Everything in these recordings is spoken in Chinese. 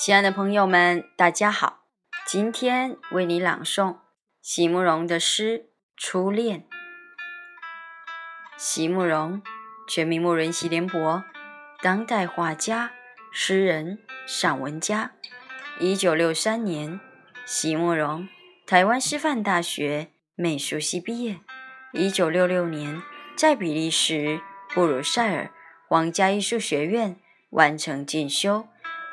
亲爱的朋友们，大家好！今天为你朗诵席慕容的诗《初恋》。席慕容，全名慕人席联博，当代画家、诗人、散文家。一九六三年，席慕容台湾师范大学美术系毕业。一九六六年，在比利时布鲁塞尔皇家艺术学院完成进修。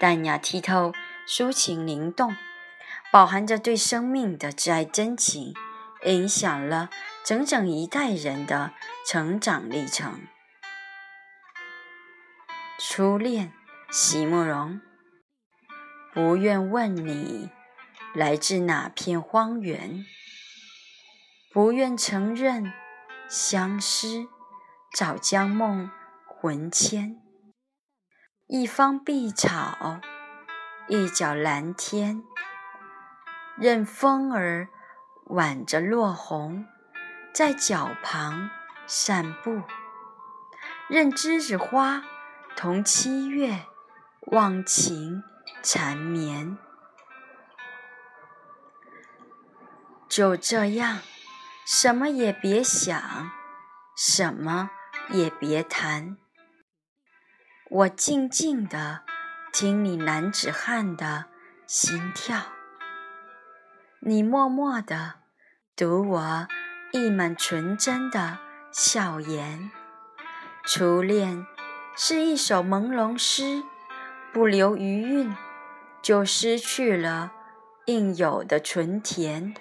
淡雅剔透，抒情灵动，饱含着对生命的挚爱真情，影响了整整一代人的成长历程。初恋，席慕容。不愿问你来自哪片荒原，不愿承认相思早将梦魂牵。一方碧草，一角蓝天，任风儿挽着落红，在脚旁散步；任栀子花同七月忘情缠绵。就这样，什么也别想，什么也别谈。我静静地听你男子汉的心跳，你默默地读我溢满纯真的笑颜。初恋是一首朦胧诗，不留余韵，就失去了应有的纯甜。